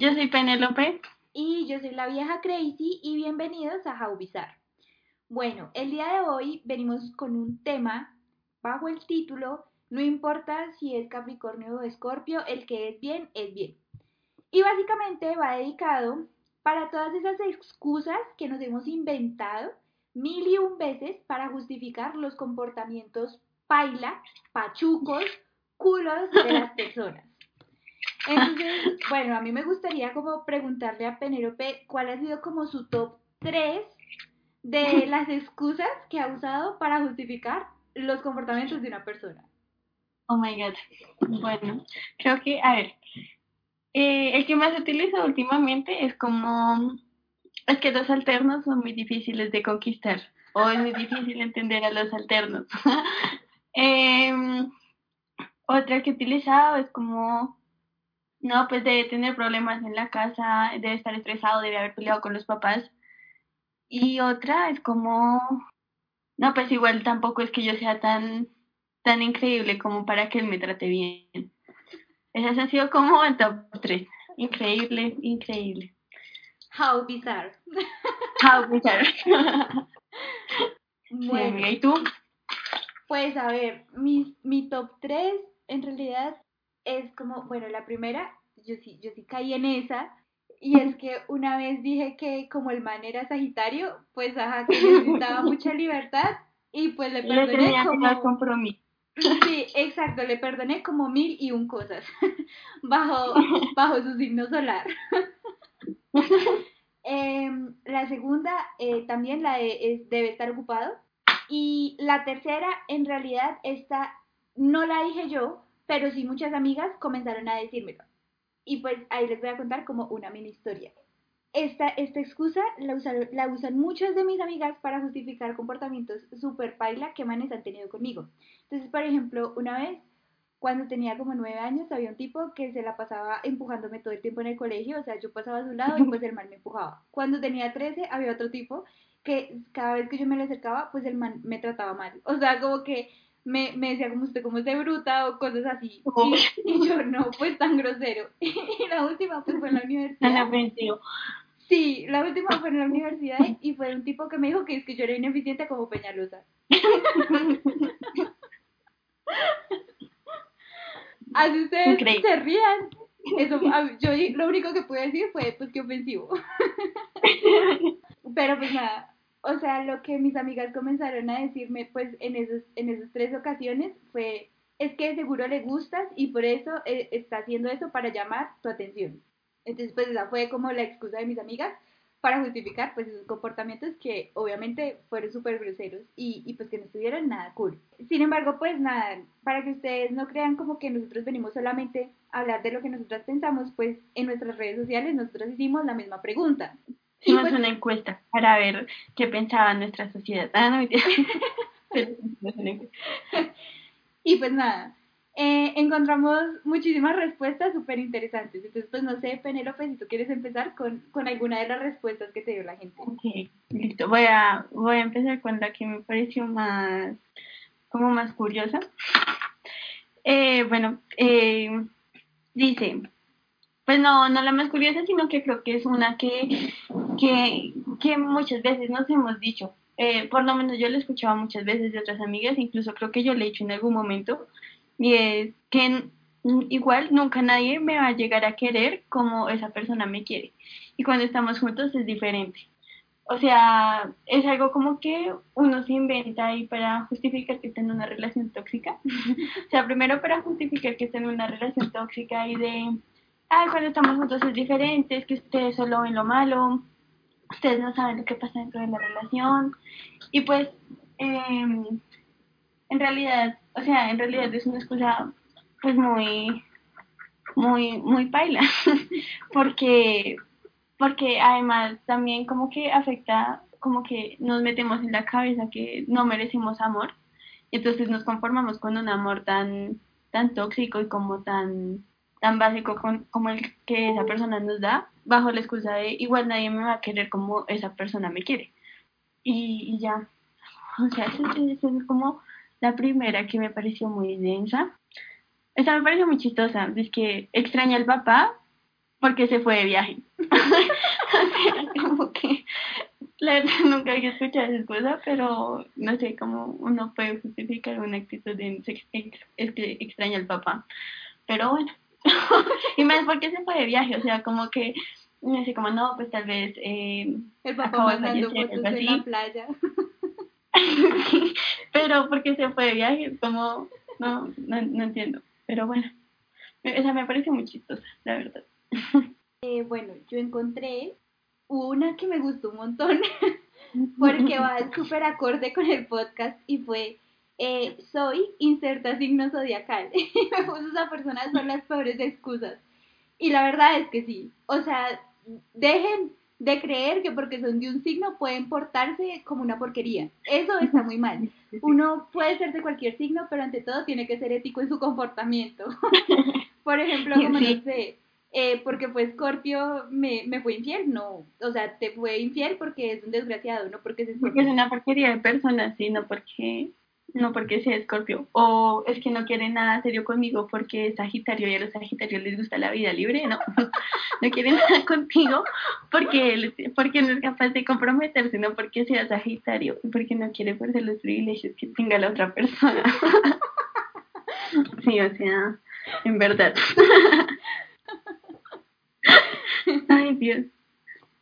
Yo soy Penélope. Y yo soy la vieja Crazy y bienvenidos a How Bizarre. Bueno, el día de hoy venimos con un tema bajo el título No importa si es Capricornio o Escorpio, el que es bien es bien. Y básicamente va dedicado para todas esas excusas que nos hemos inventado mil y un veces para justificar los comportamientos paila, pachucos, culos de las personas. Entonces, bueno, a mí me gustaría como preguntarle a Penélope cuál ha sido como su top 3 de las excusas que ha usado para justificar los comportamientos de una persona. Oh my god. Bueno, creo que, a ver, eh, el que más utilizo últimamente es como, es que los alternos son muy difíciles de conquistar o es muy difícil entender a los alternos. Em, otra que he utilizado es como, no, pues debe tener problemas en la casa, debe estar estresado, debe haber peleado con los papás. Y otra es como, no, pues igual tampoco es que yo sea tan, tan increíble como para que él me trate bien. Esas han sido como el top 3. Increíble, increíble. How bizarre. How bizarre. bueno, ¿y tú? Pues a ver, mi, mi top 3 en realidad es como, bueno, la primera, yo sí, yo sí caí en esa, y es que una vez dije que como el man era Sagitario, pues ajá, que necesitaba mucha libertad, y pues le perdoné le como... compromiso. Sí, exacto, le perdoné como mil y un cosas bajo, bajo su signo solar. Em, la segunda eh, también la es, debe estar ocupado. Y la tercera, en realidad, esta no la dije yo, pero sí muchas amigas comenzaron a decírmelo. Y pues ahí les voy a contar como una mini historia. Esta, esta excusa la usan, la usan muchas de mis amigas para justificar comportamientos súper paila que manes han tenido conmigo. Entonces, por ejemplo, una vez, cuando tenía como nueve años, había un tipo que se la pasaba empujándome todo el tiempo en el colegio, o sea, yo pasaba a su lado y pues el man me empujaba. Cuando tenía trece, había otro tipo que cada vez que yo me le acercaba, pues el man me trataba mal. O sea, como que me, me decía como usted como es de bruta o cosas así. Y, yo no, pues tan grosero. Y, la última pues fue en la universidad. Sí, la última fue en la universidad y fue un tipo que me dijo que es que yo era ineficiente como Peñalosa. Así ustedes se rían. Eso, yo lo único que pude decir fue pues que ofensivo. Pero pues nada, o sea, lo que mis amigas comenzaron a decirme, pues, en, esos, en esas tres ocasiones fue, es que seguro le gustas y por eso eh, está haciendo eso para llamar tu atención. Entonces, pues, esa fue como la excusa de mis amigas para justificar, pues, esos comportamientos que obviamente fueron súper groseros y, y, pues, que no estuvieron nada cool. Sin embargo, pues, nada, para que ustedes no crean como que nosotros venimos solamente a hablar de lo que nosotras pensamos, pues, en nuestras redes sociales nosotros hicimos la misma pregunta. Hicimos pues una encuesta para ver qué pensaba nuestra sociedad. Ah, no, y pues nada, eh, encontramos muchísimas respuestas súper interesantes. Entonces, pues no sé, Penélope, si tú quieres empezar con, con alguna de las respuestas que te dio la gente. Ok, listo. Voy a, voy a empezar con la que me pareció más, como más curiosa. Eh, bueno, eh, dice, pues no, no la más curiosa, sino que creo que es una que, que, que muchas veces nos hemos dicho. Eh, por lo menos yo la escuchaba muchas veces de otras amigas, incluso creo que yo le he dicho en algún momento, y es que igual nunca nadie me va a llegar a querer como esa persona me quiere. Y cuando estamos juntos es diferente. O sea, es algo como que uno se inventa ahí para justificar que está en una relación tóxica. o sea, primero para justificar que está en una relación tóxica y de ay, cuando estamos juntos es diferente, es que ustedes solo ven lo malo, ustedes no saben lo que pasa dentro de la relación. Y pues, em, en realidad, o sea, en realidad es una excusa pues muy, muy, muy paila, porque, porque además también como que afecta, como que nos metemos en la cabeza que no merecemos amor, entonces nos conformamos con un amor tan, tan tóxico y como tan tan básico como el que esa persona nos da, bajo la excusa de igual nadie me va a querer como esa persona me quiere. Y, ya, o sea, esa, es como la primera que me pareció muy densa. Esa me pareció muy chistosa, es que extraña al papá porque se fue de viaje. o sea, como que la verdad nunca había escuchado esa cosa, pero no sé cómo uno puede justificar una actitud de es que extraña al papá. Pero bueno, y más porque se fue de viaje, o sea, como que me sé como no, pues tal vez eh, el papá mandando fotos en la playa. pero porque se fue de viaje, como no, no, no entiendo. Pero bueno, esa me parece muy chistosa, la verdad. Eh, bueno, yo encontré una que me gustó un montón porque va súper acorde con el podcast y fue eh, soy inserta signo zodiacal. me puso esa persona son las peores excusas. Y la verdad es que sí. O sea, dejen de creer que porque son de un signo pueden portarse como una porquería. Eso está muy mal. Uno puede ser de cualquier signo, pero ante todo tiene que ser ético en su comportamiento. Por ejemplo, como no sé, eh, porque fue Scorpio, me, me fue infiel, no. O sea, te fue infiel porque es un desgraciado, no porque es Porque es una porquería de persona, sí, no porque, no porque sea Scorpio. O es que no quiere nada serio conmigo porque es Sagitario y a los Sagitarios les gusta la vida libre, no. no quiere nada contigo porque, porque no es capaz de comprometerse, no porque sea Sagitario, porque no quiere perder los privilegios que tenga la otra persona. sí, o sea, en verdad. Ay, Dios.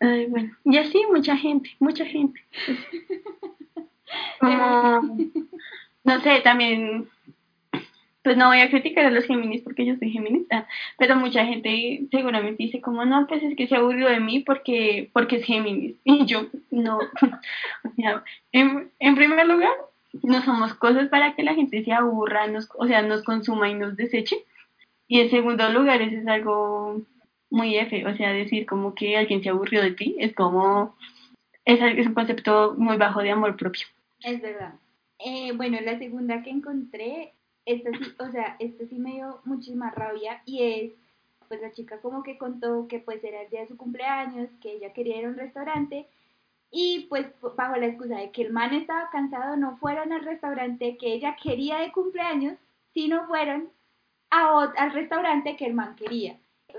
Ay, bueno. Y así mucha gente, mucha gente. Como, no sé, también, pues no voy a criticar a los Géminis porque yo soy Géminis, ah, pero mucha gente seguramente dice como, no, pues es que se aburrió de mí porque, porque es Géminis. Y yo, no. o sea, en, en primer lugar, no somos cosas para que la gente se aburra, nos, o sea, nos consuma y nos deseche. Y en segundo lugar, eso es algo muy F, o sea, decir como que alguien se aburrió de ti es como, es, es un concepto muy bajo de amor propio. Es verdad. Eh, bueno, la segunda que encontré, esta sí, o sea, esta sí me dio muchísima rabia y es, pues la chica como que contó que pues era el día de su cumpleaños, que ella quería ir a un restaurante y pues bajo la excusa de que el man estaba cansado, no fueron al restaurante que ella quería de cumpleaños, sino fueron a, al restaurante que el man quería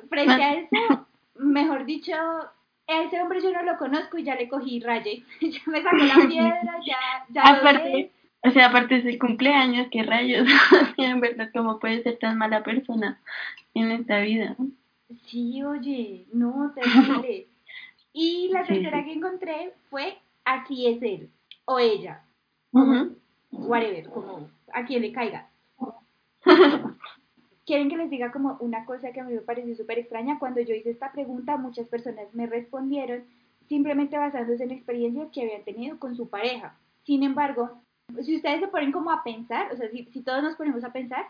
frente a eso, mejor dicho, ese hombre yo no lo conozco y ya le cogí raye. ya me sacó la piedra, ya, ya aparte, O sea, aparte es el cumpleaños, qué rayos. en verdad, ¿cómo puede ser tan mala persona en esta vida? Sí, oye, no, terrible. y la tercera que encontré fue Aquí es él, o ella, whatever, como a quien le caiga. Quieren que les diga como una cosa que a mí me pareció súper extraña. Cuando yo hice esta pregunta, muchas personas me respondieron simplemente basándose en experiencias que habían tenido con su pareja. Sin embargo, si ustedes se ponen como a pensar, o sea, si, si todos nos ponemos a pensar,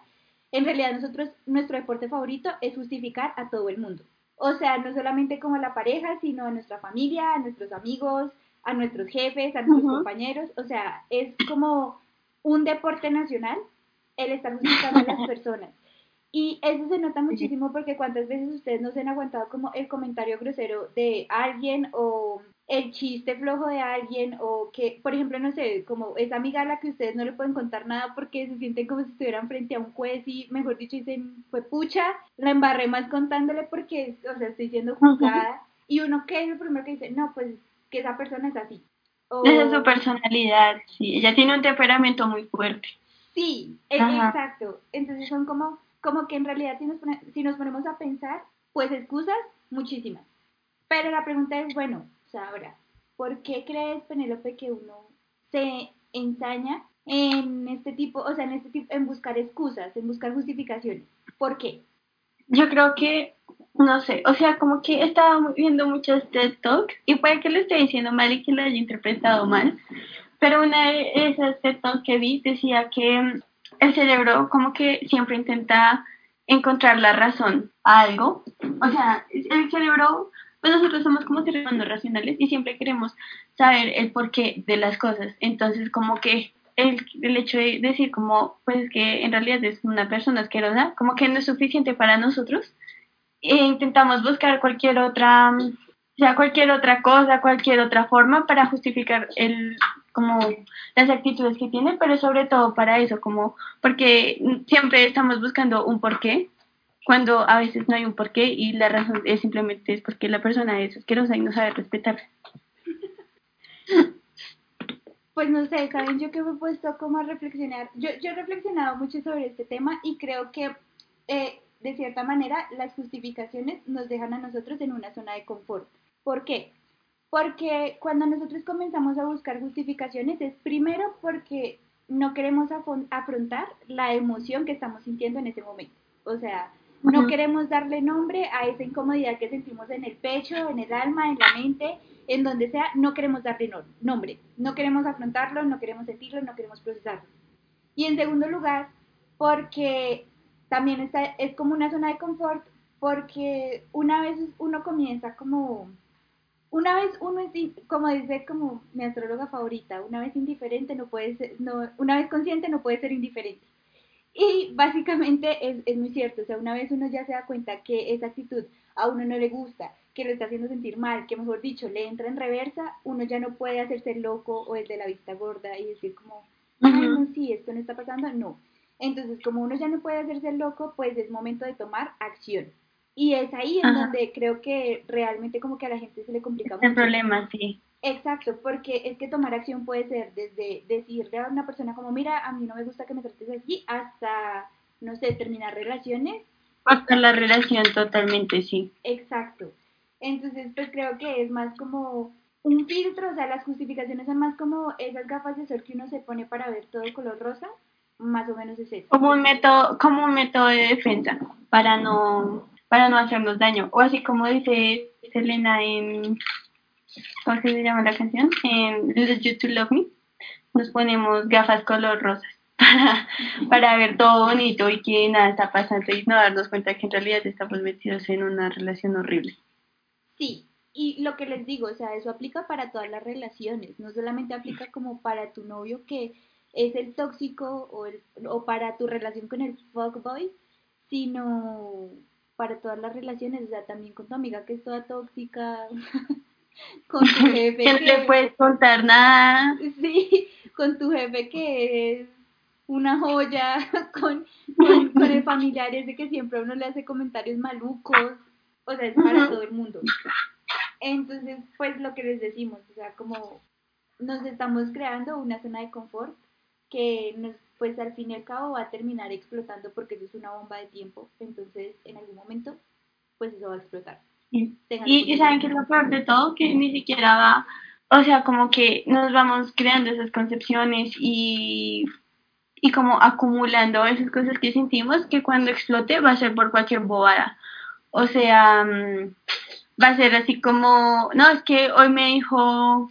en realidad nosotros, nuestro deporte favorito es justificar a todo el mundo. O sea, no solamente como a la pareja, sino a nuestra familia, a nuestros amigos, a nuestros jefes, a nuestros compañeros. O sea, es como un deporte nacional el estar justificando a las personas. Y eso se nota muchísimo porque cuántas veces ustedes no se han aguantado como el comentario grosero de alguien o el chiste flojo de alguien o que, por ejemplo, no sé, como esa amiga a la que ustedes no le pueden contar nada porque se sienten como si estuvieran frente a un juez y, mejor dicho, dicen, fue pucha, la embarré más contándole porque, o sea, estoy siendo juzgada. Y uno que es el primero que dice, no, pues que esa persona es así. Esa es su personalidad, sí, ella tiene un temperamento muy fuerte. Sí, e, exacto. Entonces son como como que en realidad si nos, si nos ponemos a pensar, pues excusas muchísimas. Pero la pregunta es, bueno, ahora, ¿por qué crees, Penélope, que uno se ensaña en este tipo, o sea, en este tipo, en buscar excusas, en buscar justificaciones? ¿Por qué? Yo creo que, no sé, o sea, como que estaba viendo muchos TED Talks y puede que lo esté diciendo mal y que lo haya interpretado mal, pero una de esas TED Talks que vi decía que el cerebro como que siempre intenta encontrar la razón a algo. O sea, el cerebro, pues nosotros somos como seres humanos racionales y siempre queremos saber el porqué de las cosas. Entonces, como que el, el hecho de decir como, pues que en realidad es una persona asquerosa, como que no es suficiente para nosotros. E intentamos buscar cualquier otra, sea cualquier otra cosa, cualquier otra forma para justificar el como las actitudes que tiene, pero sobre todo para eso, como porque siempre estamos buscando un porqué cuando a veces no hay un porqué y la razón es simplemente es porque la persona es asquerosa y no sabe respetar. Pues no sé, ¿saben? Yo que me he puesto como a reflexionar. Yo, yo he reflexionado mucho sobre este tema y creo que eh, de cierta manera las justificaciones nos dejan a nosotros en una zona de confort. ¿Por qué? Porque cuando nosotros comenzamos a buscar justificaciones es primero porque no queremos afrontar la emoción que estamos sintiendo en ese momento. O sea, no queremos darle nombre a esa incomodidad que sentimos en el pecho, en el alma, en la mente, en donde sea, no queremos darle nombre. No queremos afrontarlo, no queremos sentirlo, no queremos procesarlo. Y en segundo lugar, porque también está, es como una zona de confort, porque una vez uno comienza como una vez uno es, como dice como mi astróloga favorita, una vez indiferente no puede ser, no, una vez consciente no puede ser indiferente. Y básicamente es, es muy cierto, o sea, una vez uno ya se da cuenta que esa actitud a uno no le gusta, que lo está haciendo sentir mal, que mejor dicho, le entra en reversa, uno ya no puede hacerse loco o el de la vista gorda y decir como, ay, no, sí, esto no está pasando, no. Entonces, como uno ya no puede hacerse loco, pues es momento de tomar acción. Y es ahí en donde creo que realmente como que a la gente se le complica mucho. El problema, sí. Exacto, porque es que tomar acción puede ser desde decirle a una persona como, mira, a mí no me gusta que me trates así, hasta, no sé, terminar relaciones. Hasta la relación totalmente, sí. Exacto. Entonces, pues creo que es más como un filtro, o sea, las justificaciones son más como esas gafas de sol que uno se pone para ver todo color rosa, más o menos es eso. Como un método, como un método de defensa, para no para no hacernos daño. O así como dice Selena en, ¿cómo se llama la canción? En Let You To Love Me, nos ponemos gafas color rosas para, ver todo bonito y que nada está pasando y no darnos cuenta que en realidad estamos metidos en una relación horrible. Sí, y lo que les digo, o sea, eso aplica para todas las relaciones, no solamente aplica como para tu novio que es el tóxico o, el, o para tu relación con el fuckboy, sino para todas las relaciones, o sea, también con tu amiga que es toda tóxica, con tu jefe que no le puedes contar nada. Sí, con tu jefe que es una joya, con, con, el familiar ese que siempre uno le hace comentarios malucos, o sea, es para todo el mundo. Entonces, pues lo que les decimos, o sea, como nos estamos creando una zona de confort que nos pues al fin y al cabo va a terminar explotando porque eso es una bomba de tiempo, entonces en algún momento pues eso va a explotar. Y, y, saben que es lo peor de todo, que ni siquiera va, o sea, como que nos vamos creando esas concepciones y, y como acumulando esas cosas que sentimos que cuando explote va a ser por cualquier bobada. O sea, mm, va a ser así como, no, es que hoy me dijo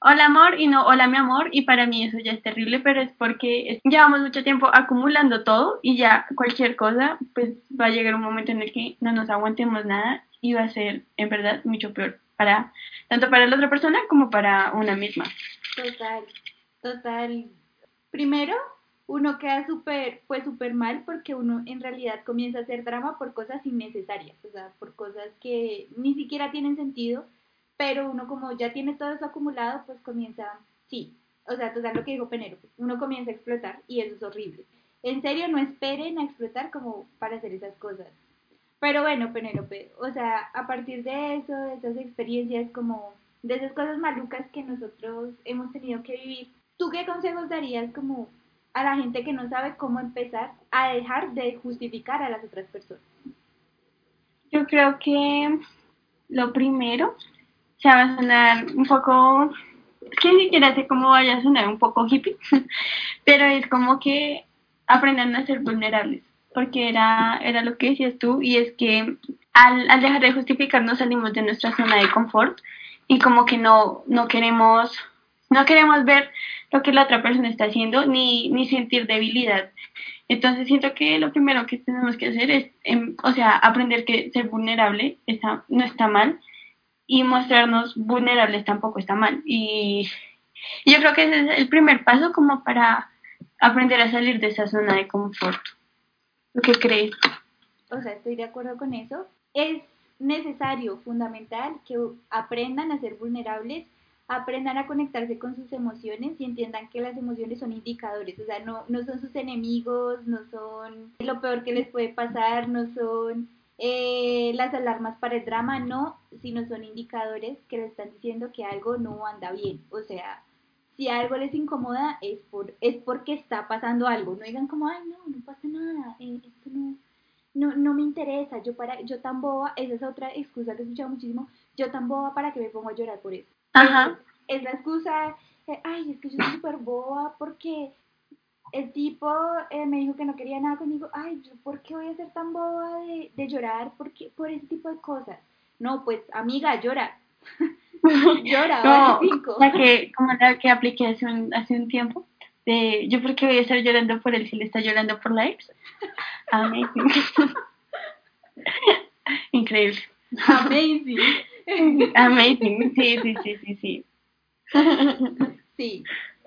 hola amor y no hola mi amor y para mí eso ya es terrible, pero es porque llevamos mucho tiempo acumulando todo y ya cualquier cosa pues va a llegar un momento en el que no nos aguantemos nada y va a ser en verdad mucho peor para tanto para la otra persona como para una misma. Total, total. Primero, uno queda súper, pues súper mal porque uno en realidad comienza a hacer drama por cosas innecesarias, o sea, por cosas que ni siquiera tienen sentido pero uno como ya tiene todo eso acumulado, pues comienza, sí, o sea, total lo que dijo Penélope, uno comienza a explotar y eso es horrible. En serio, no esperen a explotar como para hacer esas cosas. Pero bueno, Penélope, o sea, a partir de eso, de esas experiencias como, de esas cosas malucas que nosotros hemos tenido que vivir, ¿tú qué consejos darías como a la gente que no sabe cómo empezar a dejar de justificar a las otras personas? Yo creo que lo primero o sea, va a sonar un poco, es que ni siquiera sé cómo vaya a sonar un poco hippie, pero es como que aprendan a ser vulnerables, porque era, era lo que decías tú, y es que al, al dejar de justificarnos salimos de nuestra zona de confort y como que no, no queremos, no queremos ver lo que la otra persona está haciendo ni, ni sentir debilidad. Entonces siento que lo primero que tenemos que hacer es, em, o sea, aprender que ser vulnerable está, no está mal y mostrarnos vulnerables tampoco está mal. Y, yo creo que ese es el primer paso como para aprender a salir de esa zona de confort. ¿Lo que crees? O sea, estoy de acuerdo con eso. Es necesario, fundamental, que aprendan a ser vulnerables aprendan a conectarse con sus emociones y entiendan que las emociones son indicadores, o sea, no, no son sus enemigos, no son lo peor que les puede pasar, no son eh, las alarmas para el drama, no, sino son indicadores que les están diciendo que algo no anda bien, o sea, si algo les incomoda es por es porque está pasando algo, no digan como, ay, no, no pasa nada, eh, esto no, no, no me interesa, yo para, yo tan boba, esa es otra excusa que he escuchado muchísimo, yo tan boba para que me pongo a llorar por eso. Ajá. Es la excusa, ay, es que yo soy súper boba porque el tipo eh, me dijo que no quería nada conmigo, ay, ¿yo ¿por qué voy a ser tan boba de, de llorar por, qué? por ese tipo de cosas? No, pues, amiga, llora. llora, No, vale cinco. la que, como la que apliqué hace un, hace un tiempo, de yo porque voy a estar llorando por él si le está llorando por likes. Amazing. Increíble. Amazing. Amazing. Sí, sí, sí, sí, sí. Sí,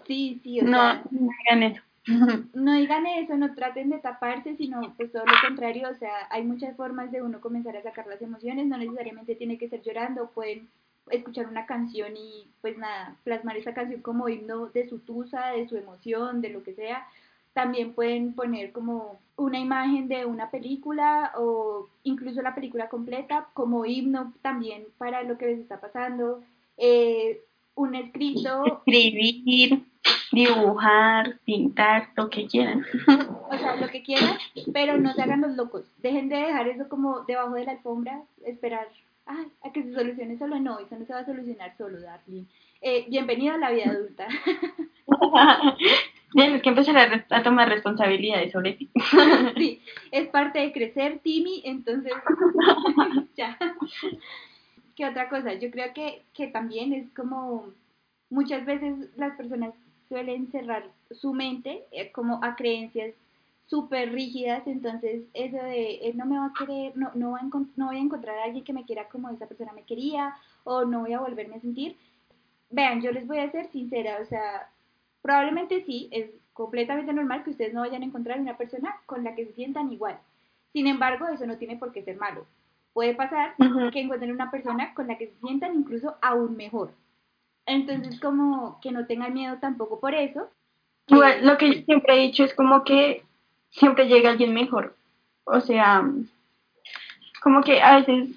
sí, sí, o No, sea, no hagan eso. No digan eso, no traten de taparse, sino pues todo lo contrario, o sea, hay muchas formas de uno comenzar a sacar las emociones, no necesariamente tiene que ser llorando, pueden escuchar una canción y pues nada, plasmar esa canción como himno de su tusa, de su emoción, de lo que sea. También pueden poner como una imagen de una película o incluso la película completa como himno también para lo que les está pasando. Eh, un escrito Escribir, dibujar, pintar, lo que quieran. o sea, lo que quieran, pero no se hagan los locos. Dejen de dejar eso como debajo de la alfombra, esperar ay, a que se solucione solo. No, eso no se va a solucionar solo, Darling. Eh, bienvenido a la vida adulta. Tienes que empezar a tomar responsabilidades sobre ti. sí, es parte de crecer, Timmy, entonces ya. ¿Qué otra cosa? Yo creo que, que también es como muchas veces las personas suelen cerrar su mente eh, como a creencias súper rígidas, entonces eso de él no me va a querer, no, no, va a no voy a encontrar a alguien que me quiera como esa persona me quería o no voy a volverme a sentir. Vean, yo les voy a ser sincera, o sea, probablemente sí, es completamente normal que ustedes no vayan a encontrar una persona con la que se sientan igual. Sin embargo, eso no tiene por qué ser malo. Puede pasar que encuentren una persona con la que se sientan incluso aún mejor. Entonces, como que no tengan miedo tampoco por eso. Igual, lo que yo siempre he dicho es como que siempre llega alguien mejor. O sea, como que a veces,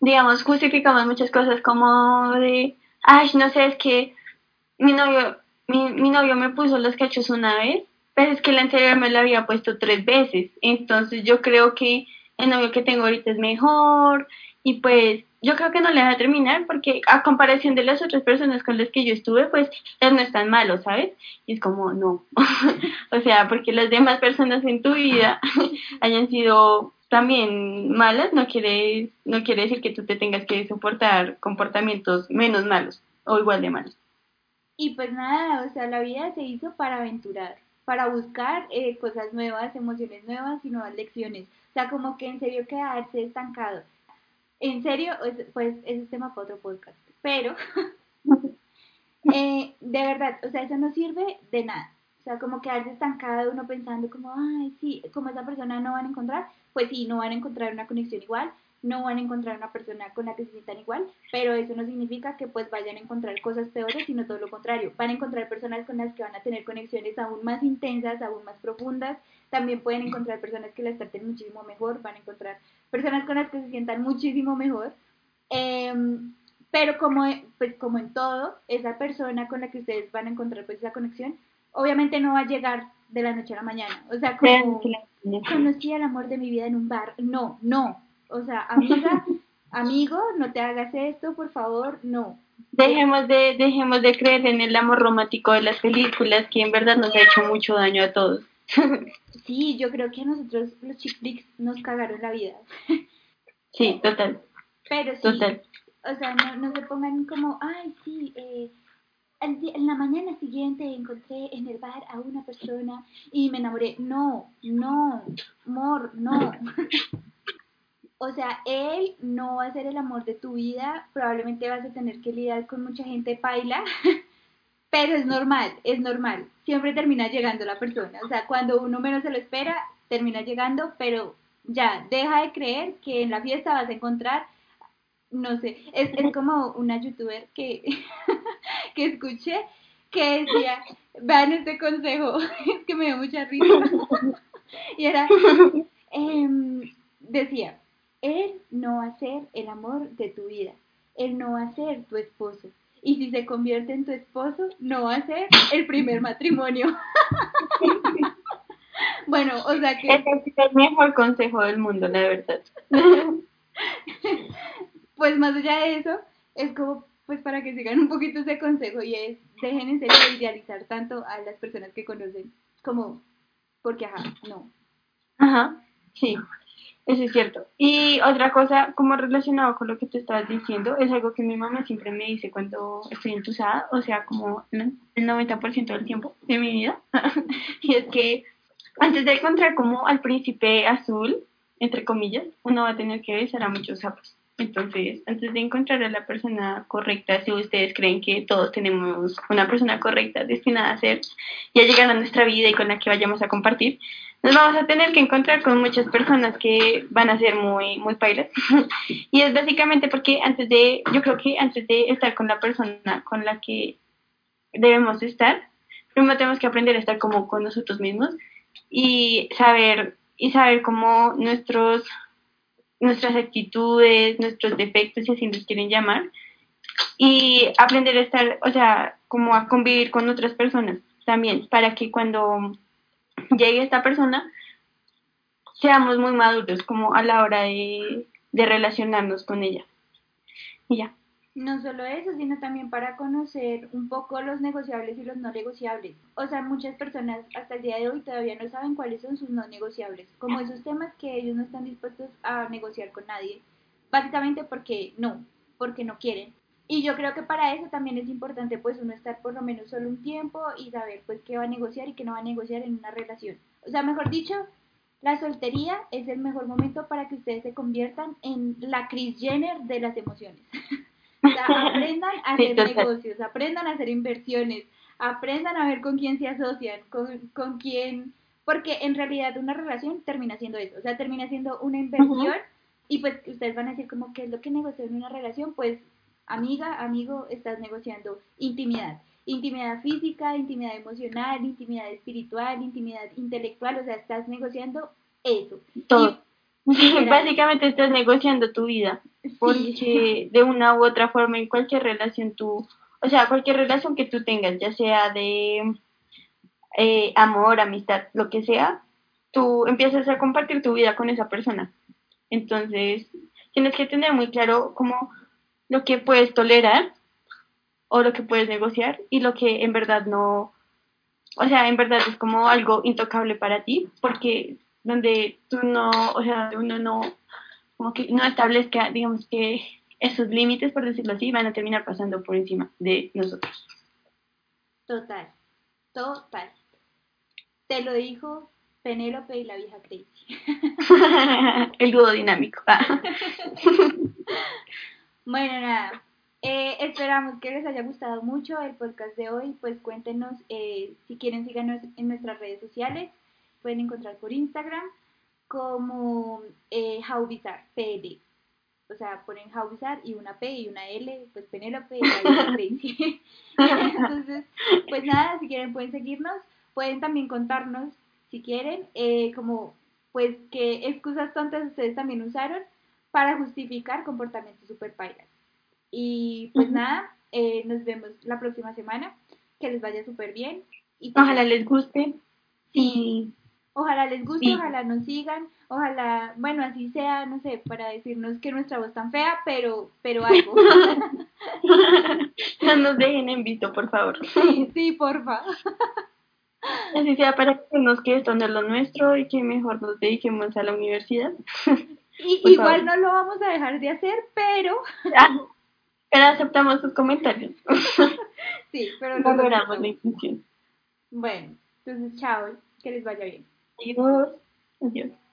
digamos, justificamos muchas cosas como de, ay, no sé, es que mi novio, mi, mi novio me puso los cachos una vez, pero es que el anterior me lo había puesto tres veces. Entonces yo creo que el novio que tengo ahorita es mejor y pues yo creo que no le va a terminar porque a comparación de las otras personas con las que yo estuve, pues él no es tan malo, ¿sabes? Y es como, no. o sea, porque las demás personas en tu vida hayan sido también malas, no quiere, no quiere decir que tú te tengas que soportar comportamientos menos malos o igual de malos. Y pues nada, o sea, la vida se hizo para aventurar, para buscar eh, cosas nuevas, emociones nuevas y nuevas lecciones. O sea, como que en serio quedarse estancado. En serio, es- pues ese es tema para otro podcast. Pero, eh, de verdad, o sea, eso no sirve de nada. O sea, como quedarse estancado uno pensando como, ay, sí, como esa persona no van a encontrar, pues sí, no van a encontrar una conexión igual, no van a encontrar una persona con la que se sientan igual, pero eso no significa que pues vayan a encontrar cosas peores, sino todo lo contrario. Van a encontrar personas con las que van a tener conexiones aún más intensas, aún más profundas. También pueden encontrar personas que las traten muchísimo mejor, van a encontrar personas con las que se sientan muchísimo mejor. Em, pero como, pues, como en todo, esa persona con la que ustedes van a encontrar pues esa conexión, obviamente no va a llegar de la noche a la mañana. O sea, como conocí al amor de mi vida en un bar. No, no. O sea, amiga, amigo, no te hagas esto, por favor, no. Dejemos de, dejemos de creer en el amor romántico de las películas que en verdad nos ha hecho mucho daño a todos. Sí, yo creo que a nosotros los chick flicks nos cagaron la vida. sí, total, Pero sí, total. o sea, no, no se pongan como, ay, sí, eh, en la mañana siguiente encontré en el bar a una persona y me enamoré. No, no, amor, no. O sea, él no va a ser el amor de tu vida, probablemente vas a tener que lidiar con mucha gente paila, pero es normal, es normal. Siempre termina llegando la persona. O sea, cuando uno menos se lo espera, termina llegando, pero ya, deja de creer que en la fiesta vas a encontrar no sé, es, es como una youtuber que, que escuché que decía, vean este consejo, es que me dio mucha risa. y era, em, decía, él no va a ser el amor de tu vida, él no va a ser tu esposo. Y si se convierte en tu esposo, no va a ser el primer matrimonio. bueno, o sea que... Ese es el mejor consejo del mundo, la verdad. pues más allá de eso, es como pues para que sigan un poquito ese consejo y es dejen en serio de idealizar tanto a las personas que conocen como porque ajá, no. Ajá, sí, eso es cierto. Y otra cosa, como relacionado con lo que te estabas diciendo, es algo que mi mamá siempre me dice cuando estoy entusada, o sea, como el 90% del tiempo de mi vida, y es que antes de encontrar como al príncipe azul, entre comillas, uno va a tener que besar a muchos sapos. Entonces, antes de encontrar a la persona correcta, si ustedes creen que todos tenemos una persona correcta destinada a ser y a llegar a nuestra vida y con la que vayamos a compartir, nos vamos a tener que encontrar con muchas personas que van a ser muy, muy pailas. y es básicamente porque antes de, yo creo que antes de estar con la persona con la que debemos estar, primero tenemos que aprender a estar como con nosotros mismos y saber, y saber cómo nuestros nuestras actitudes, nuestros defectos, si así nos quieren llamar, y aprender a estar, o sea, como a convivir con otras personas también, para que cuando llegue esta persona seamos muy maduros como a la hora de, de relacionarnos con ella. Y ya. No solo eso, sino también para conocer un poco los negociables y los no negociables. O sea, muchas personas hasta el día de hoy todavía no saben cuáles son sus no negociables, como esos temas que ellos no están dispuestos a negociar con nadie, básicamente porque no, porque no quieren. Y yo creo que para eso también es importante pues uno estar por lo menos solo un tiempo y saber pues qué va a negociar y qué no va a negociar en una relación. O sea, mejor dicho, la soltería es el mejor momento para que ustedes se conviertan en la Kris Jenner de las emociones. aprendan a hacer negocios, aprendan a hacer inversiones, aprendan a ver con quién se asocian, con, con quién, porque en realidad una relación termina siendo eso, o sea, termina siendo una inversión y pues ustedes van a decir como, ¿qué es lo que negoció en una relación? Pues amiga, amigo, estás negociando intimidad. Intimidad física, intimidad emocional, intimidad espiritual, intimidad intelectual, o sea, estás negociando eso. Todo. Básicamente estás negociando tu vida, porque de una u otra forma en cualquier relación tú, o sea, cualquier relación que tú tengas, ya sea de eh, amor, amistad, lo que sea, tú empiezas a compartir tu vida con esa persona. Entonces, tienes que tener muy claro como lo que puedes tolerar o lo que puedes negociar y lo que en verdad no, o sea, en verdad es como algo intocable para ti, porque donde tú no, o sea, uno no, como que no establezca, digamos que esos límites, por decirlo así, van a terminar pasando por encima de nosotros. Total, total. Te lo dijo Penélope y la vieja Crazy. El dúo dinámico. bueno, nada. Eh, esperamos que les haya gustado mucho el podcast de hoy. Pues cuéntenos eh, si quieren síganos en nuestras redes sociales pueden encontrar por Instagram como eh, PL. O sea, ponen How y una P y una L, pues Penélope y Entonces, pues nada, si quieren pueden seguirnos. Pueden también contarnos, si quieren, eh, como pues qué excusas tontas ustedes también usaron para justificar comportamientos super pairas. Y pues nada, eh, nos vemos la próxima semana. Que les vaya súper bien. Y pues Ojalá les guste. Sí. Ojalá les guste, ojalá nos sigan, ojalá, bueno, así sea, no sé, para decirnos que nuestra voz tan fea, pero, pero algo. no nos dejen en visto, por favor. Sí, sí, porfa. Así sea para que nos que esto no es lo nuestro y que mejor nos dediquemos a la universidad. Y, igual no lo vamos a dejar de hacer, pero... Ah, pero aceptamos sus comentarios. Sí, pero no logramos la intención. Bueno, entonces chao, que les vaya bien. Adiós. Adiós.